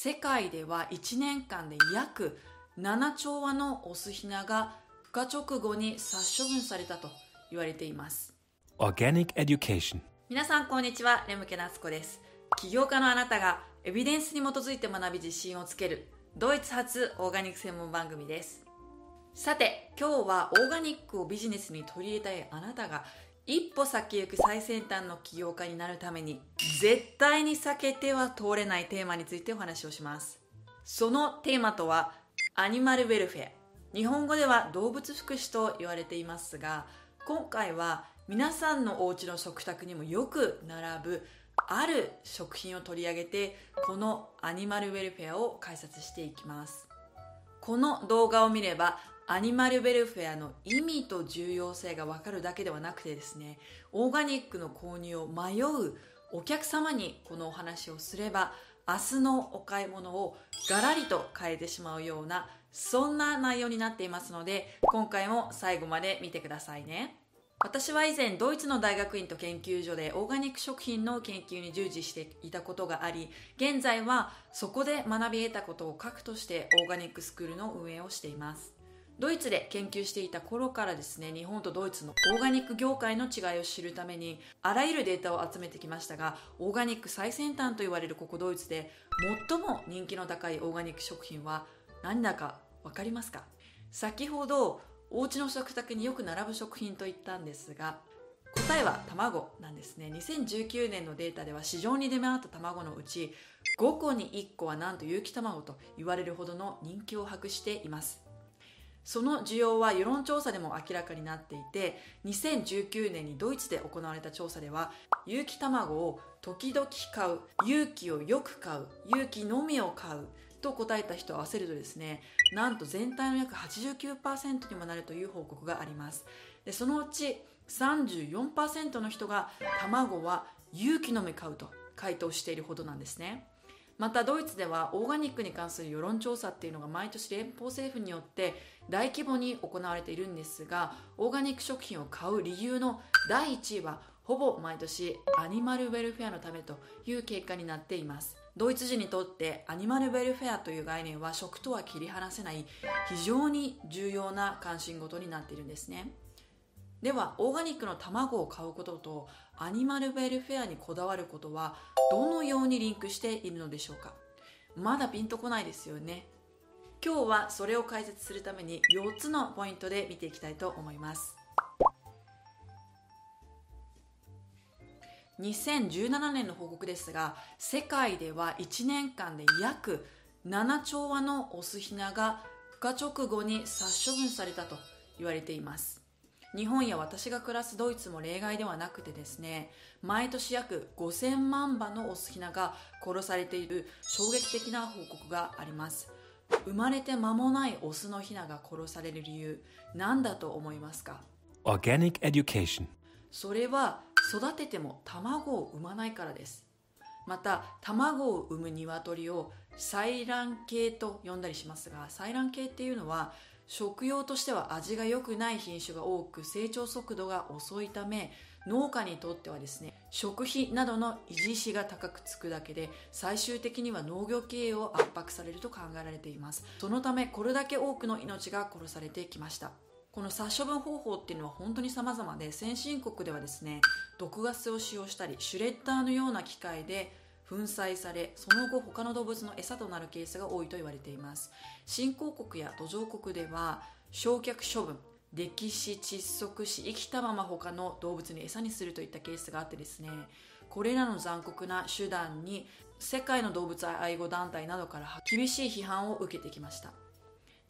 世界では1年間で約7兆羽のオスヒナが孵化直後に殺処分されたと言われています。Organic Education. 皆さんこんにちはレムケナスコです。起業家のあなたがエビデンスに基づいて学び自信をつけるドイツ発オーガニック専門番組ですさて今日はオーガニックをビジネスに取り入れたいあなたが一歩先行く最先端の起業家になるために絶対に避けては通れないテーマについてお話をします。そのテーマとはアニマルウェルフェア。日本語では動物福祉と言われていますが今回は皆さんのお家の食卓にもよく並ぶある食品を取り上げてこのアニマルウェルフェアを解説していきます。この動画を見ればアニマルウェルフェアの意味と重要性がわかるだけではなくてですねオーガニックの購入を迷うお客様にこのお話をすれば明日のお買い物をガラリと変えてしまうようなそんな内容になっていますので今回も最後まで見てくださいね。私は以前ドイツの大学院と研究所でオーガニック食品の研究に従事していたことがあり現在はそこで学び得たことを核としてオーガニックスクールの運営をしています。ドイツで研究していた頃からですね日本とドイツのオーガニック業界の違いを知るためにあらゆるデータを集めてきましたがオーガニック最先端と言われるここドイツで最も人気の高いオーガニック食品は何だか分かりますか？先ほどお家の食卓によく並ぶ食品と言ったんですが答えは卵なんですね。2019年のデータでは市場に出回った卵のうち5個に1個はなんと有機卵と言われるほどの人気を博しています。その需要は世論調査でも明らかになっていて2019年にドイツで行われた調査では有機卵を時々買う有機をよく買う有機のみを買うと答えた人を合わせるとですねなんと全体の約89%にもなるという報告があります。でそのうち34%の人が卵は有機のみ買うと回答しているほどなんですね。またドイツではオーガニックに関する世論調査っていうのが毎年連邦政府によって大規模に行われているんですがオーガニック食品を買う理由の第1位はほぼ毎年アニマルウェルフェアのためという結果になっています。ドイツ人にとってアニマルウェルフェアという概念は食とは切り離せない非常に重要な関心事になっているんですね。ではオーガニックの卵を買うこととアニマルウェルフェアにこだわることはどのようにリンクしているのでしょうか？まだピンとこないですよね。今日はそれを解説するために4つのポイントで見ていきたいと思います。2017年の報告ですが世界では1年間で約7兆羽のオスヒナが孵化直後に殺処分されたと言われています。日本や私が暮らすドイツも例外ではなくてですね毎年約5000万羽のオスヒナが殺されている衝撃的な報告があります。生まれて間もないオスのヒナが殺される理由何だと思いますか？Organic Education. それは育てても卵を産まないからです。また卵を産む鶏を採卵系と呼んだりしますが採卵系っていうのは食用としては味が良くない品種が多く成長速度が遅いため農家にとってはですね食費などの維持費が高くつくだけで最終的には農業経営を圧迫されると考えられています。そのためこれだけ多くの命が殺されてきました。この殺処分方法っていうのは本当に様々で先進国ではですね毒ガスを使用したりシュレッダーのような機械で粉砕されその後他の動物の餌となるケースが多いと言われています。新興国や途上国では焼却処分溺死窒息死生きたまま他の動物に餌にするといったケースがあってですねこれらの残酷な手段に世界の動物愛護団体などから厳しい批判を受けてきました。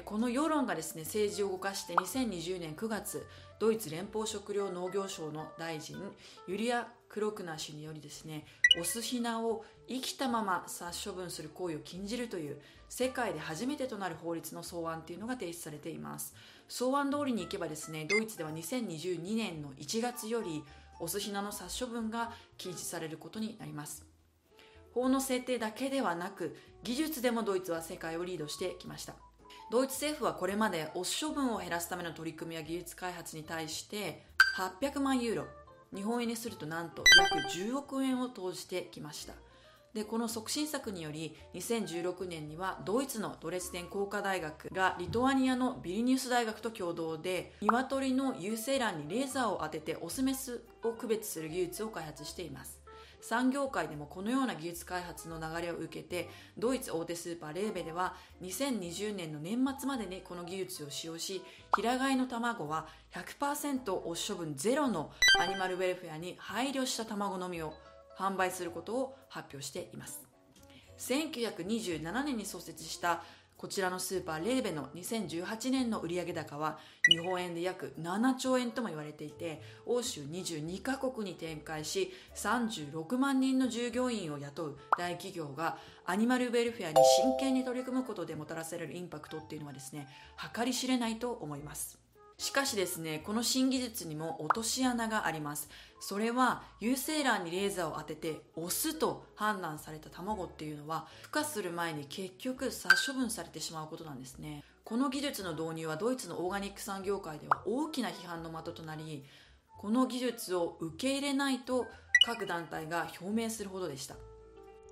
この世論がですね政治を動かして2020年9月ドイツ連邦食糧農業省の大臣ユリア・クロクナ氏によりですねオスヒナを生きたまま殺処分する行為を禁じるという世界で初めてとなる法律の草案というのが提出されています。草案通りにいけばですねドイツでは2022年の1月よりオスヒナの殺処分が禁止されることになります。法の制定だけではなく技術でもドイツは世界をリードしてきました。ドイツ政府はこれまでオス処分を減らすための取り組みや技術開発に対して800万ユーロ日本円にするとなんと約10億円を投じてきました。でこの促進策により2016年にはドイツのドレスデン工科大学がリトアニアのビリニュス大学と共同で鶏の有精卵にレーザーを当ててオスメスを区別する技術を開発しています。産業界でもこのような技術開発の流れを受けてドイツ大手スーパーレーベでは2020年の年末までにこの技術を使用し平飼いの卵は100%オス処分ゼロのアニマルウェルフェアに配慮した卵のみを販売することを発表しています。1927年に創設したこちらのスーパーレーベの2018年の売上高は日本円で約7兆円とも言われていて欧州22カ国に展開し36万人の従業員を雇う大企業がアニマルウェルフェアに真剣に取り組むことでもたらされるインパクトっていうのはですね計り知れないと思います。しかしですねこの新技術にも落とし穴があります。それは有精卵にレーザーを当ててオスと判断された卵っていうのは孵化する前に結局殺処分されてしまうことなんですね。この技術の導入はドイツのオーガニック産業界では大きな批判の的となりこの技術を受け入れないと各団体が表明するほどでした。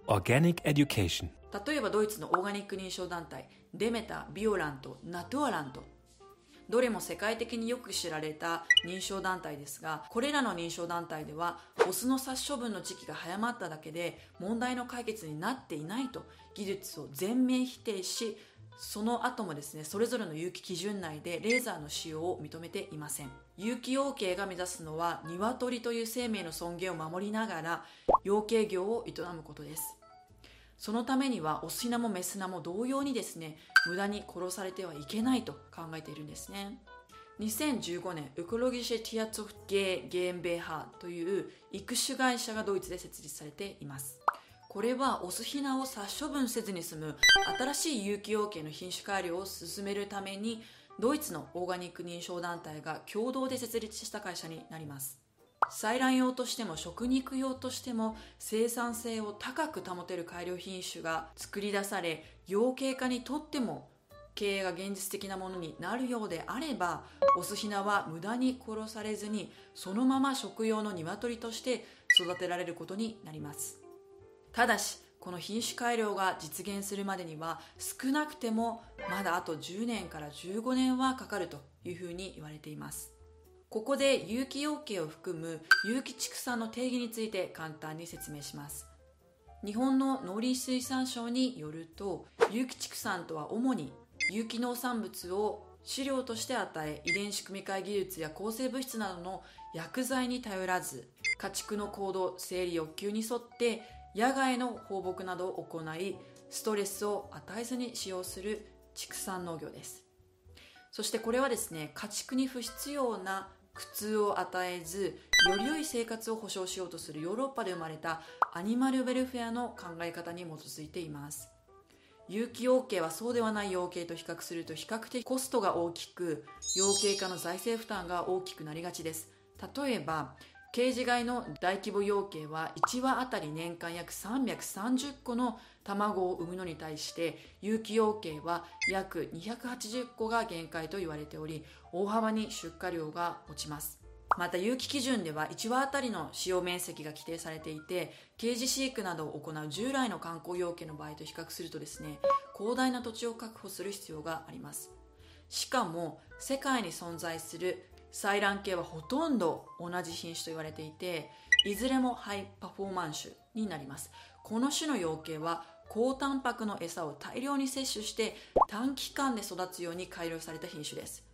Organic Education. 例えばドイツのオーガニック認証団体 Demeter、Bioland、Naturland どれも世界的によく知られた認証団体ですがこれらの認証団体ではオスの殺処分の時期が早まっただけで問題の解決になっていないと技術を全面否定しその後もですねそれぞれの有機基準内でレーザーの使用を認めていません。有機養鶏が目指すのは鶏という生命の尊厳を守りながら養鶏業を営むことです。そのためにはオスヒナもメスナも同様にですね無駄に殺されてはいけないと考えているんですね。2015年ウクロギシェ・ティアツォフゲー・ゲーンベーハという育種会社がドイツで設立されています。これはオスヒナを殺処分せずに済む新しい有機養鶏の品種改良を進めるためにドイツのオーガニック認証団体が共同で設立した会社になります。採卵用としても食肉用としても生産性を高く保てる改良品種が作り出され養鶏家にとっても経営が現実的なものになるようであればオスヒナは無駄に殺されずにそのまま食用の鶏として育てられることになります。ただしこの品種改良が実現するまでには少なくてもまだあと10年から15年はかかるというふうに言われています。ここで有機養鶏を含む有機畜産の定義について簡単に説明します。日本の農林水産省によると有機畜産とは主に有機農産物を飼料として与え遺伝子組み換え技術や抗生物質などの薬剤に頼らず家畜の行動生理欲求に沿って野外の放牧などを行いストレスを与えずに使用する畜産農業です。そしてこれはですね家畜に不必要な苦痛を与えずより良い生活を保障しようとするヨーロッパで生まれたアニマルウェルフェアの考え方に基づいています。有機養鶏はそうではない養鶏と比較すると比較的コストが大きく養鶏家の財政負担が大きくなりがちです。例えばケージ飼いの大規模養鶏は1羽あたり年間約330個の卵を産むのに対して有機養鶏は約280個が限界と言われており大幅に出荷量が落ちます。また有機基準では1羽あたりの使用面積が規定されていてケージ飼育などを行う従来の観光養鶏の場合と比較するとですね広大な土地を確保する必要があります。しかも世界に存在する採卵系はほとんど同じ品種と言われていていずれもハイパフォーマン種になります。この種の養鶏は高タンパクの餌を大量に摂取して短期間で育つように改良された品種です。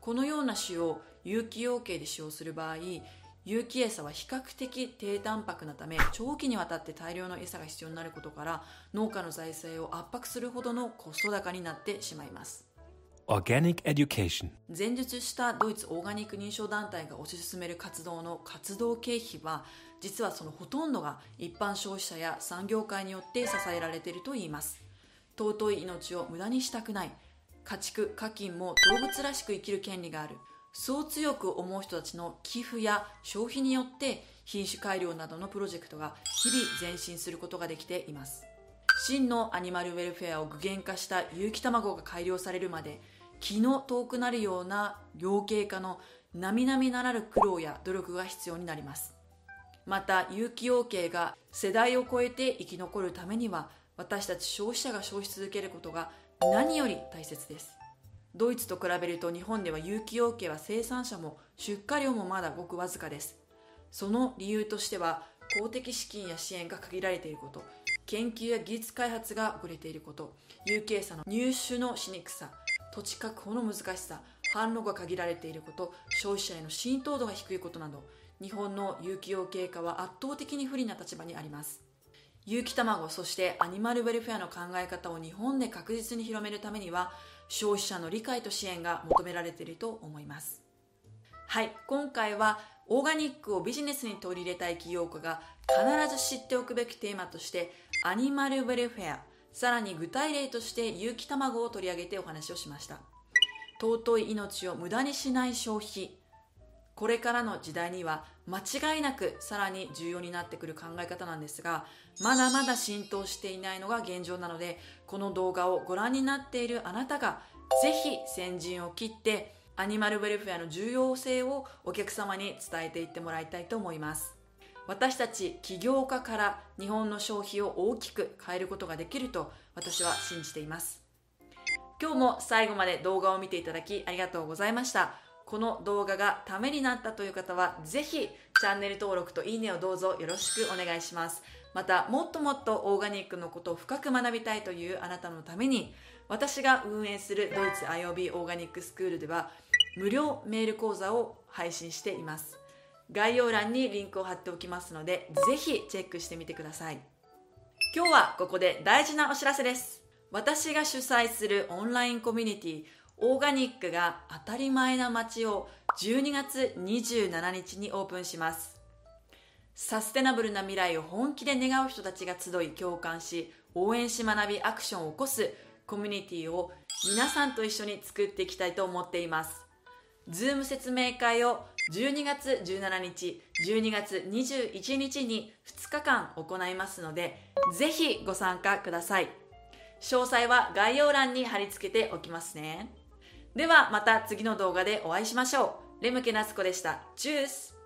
このような種を有機養鶏で使用する場合有機餌は比較的低タンパクなため長期にわたって大量の餌が必要になることから農家の財政を圧迫するほどのコスト高になってしまいます。Organic Education. 前述したドイツオーガニック認証団体が推し進める活動の活動経費は実はそのほとんどが一般消費者や産業界によって支えられているといいます。尊い命を無駄にしたくない家畜家禽も動物らしく生きる権利がある。そう強く思う人たちの寄付や消費によって品種改良などのプロジェクトが日々前進することができています。真のアニマルウェルフェアを具現化した有機卵が改良されるまで気の遠くなるような養鶏家の並々ならぬ苦労や努力が必要になります。また有機養鶏が世代を超えて生き残るためには私たち消費者が消費し続けることが何より大切です。ドイツと比べると日本では有機養鶏は生産者も出荷量もまだごくわずかです。その理由としては公的資金や支援が限られていること。研究や技術開発が遅れていること。有機餌の入手のしにくさ。土地確保の難しさ。販路が限られていること。消費者への浸透度が低いことなど。日本の有機養鶏化は圧倒的に不利な立場にあります。有機卵そしてアニマルウェルフェアの考え方を日本で確実に広めるためには消費者の理解と支援が求められていると思います。はい。今回はオーガニックをビジネスに取り入れたい起業家が必ず知っておくべきテーマとしてアニマルウェルフェアさらに具体例として有機卵を取り上げてお話をしました。尊い命を無駄にしない消費。これからの時代には間違いなくさらに重要になってくる考え方なんですがまだまだ浸透していないのが現状なのでこの動画をご覧になっているあなたがぜひ先陣を切ってアニマルウェルフェアの重要性をお客様に伝えていってもらいたいと思います。私たち起業家から日本の消費を大きく変えることができると私は信じています。今日も最後まで動画を見ていただきありがとうございました。この動画がためになったという方はぜひチャンネル登録といいねをどうぞよろしくお願いします。またもっともっとオーガニックのことを深く学びたいというあなたのために私が運営するドイツ IOB オーガニックスクールでは無料メール講座を配信しています。概要欄にリンクを貼っておきますのでぜひチェックしてみてください。今日はここで大事なお知らせです。私が主催するオンラインコミュニティオーガニックが当たり前な街を12月27日にオープンします。サステナブルな未来を本気で願う人たちが集い共感し応援し学びアクションを起こすコミュニティを皆さんと一緒に作っていきたいと思っています。 Zoom 説明会を12月17日12月21日に2日間行いますのでぜひご参加ください。詳細は概要欄に貼り付けておきますね。ではまた次の動画でお会いしましょう。レムケナスコでした。チュース。